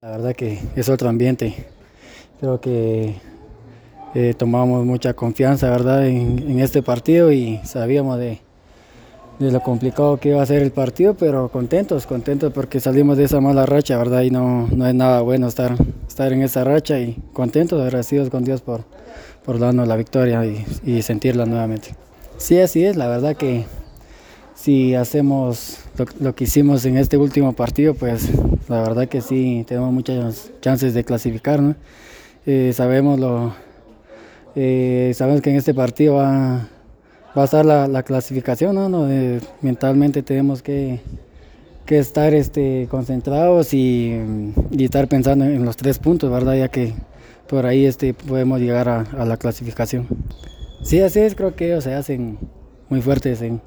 La verdad que es otro ambiente. Creo que eh, tomamos mucha confianza ¿verdad? En, este partido y sabíamos de, lo complicado que iba a ser el partido, pero contentos, contentos porque salimos de esa mala racha, ¿verdad? Y no, no es nada bueno estar, estar en esa racha y contentos, agradecidos con Dios por, por darnos la victoria y, y sentirla nuevamente. Sí, así es, la verdad que si hacemos lo, que hicimos en este último partido, pues la verdad que sí, tenemos muchas chances de clasificar. ¿no? Eh, sabemos, lo, eh, sabemos que en este partido va, va a estar la, clasificación, ¿no? Mentalmente tenemos que, que estar este, concentrados y, y, estar pensando en los tres puntos, ¿verdad? Ya que por ahí este, podemos llegar a, a la clasificación. Sí, así es, creo que ellos se hacen muy fuertes en,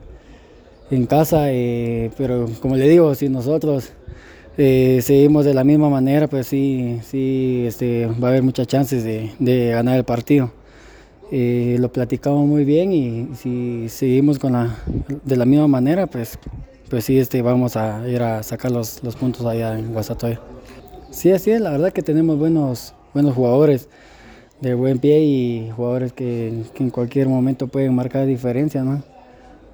en casa, eh, pero como le digo, si nosotros eh, seguimos de la misma manera, pues sí, sí este, va a haber muchas chances de, ganar el partido. Eh, lo platicamos muy bien y si seguimos con la, de la misma manera, pues, pues sí, este, vamos a ir a sacar los, puntos allá en Guasatoya. Sí, así es, la verdad que tenemos buenos, buenos jugadores de buen pie y jugadores que, que en cualquier momento pueden marcar diferencia, ¿no?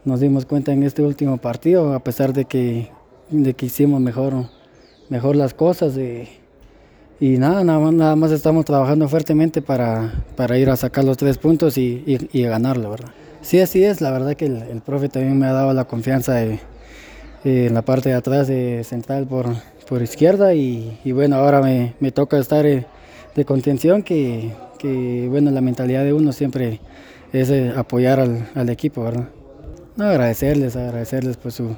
nos dimos cuenta en este último partido, a pesar de que, de que hicimos mejor, mejor las cosas. Eh, y nada, nada más, nada más estamos trabajando fuertemente para, para ir a sacar los tres puntos y, y, ganarlo, ¿verdad? Sí, así es, la verdad que el, profe también me ha dado la confianza en la parte de atrás de central por, por izquierda y, y bueno, ahora me, me toca estar eh, de contención que, que, bueno, la mentalidad de uno siempre es eh, apoyar al, al equipo, ¿verdad? Agradecerles, agradecerles por su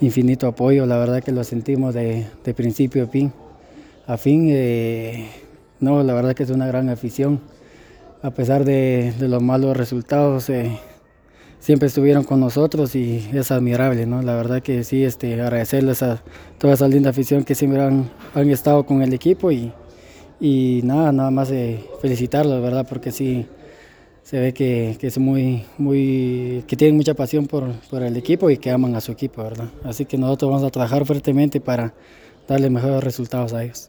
infinito apoyo, la verdad que lo sentimos de, principio a fin. A fin, eh, no, la verdad que es una gran afición. A pesar de, los malos resultados, eh, siempre estuvieron con nosotros y es admirable, ¿no? La verdad que sí, este, agradecerles a toda esa linda afición que siempre han, estado con el equipo y, y nada, nada más de felicitarlos, ¿verdad? Porque sí, se ve que, es muy, muy, que tienen mucha pasión por, por, el equipo y que aman a su equipo, ¿verdad? Así que nosotros vamos a trabajar fuertemente para darle mejores resultados a ellos.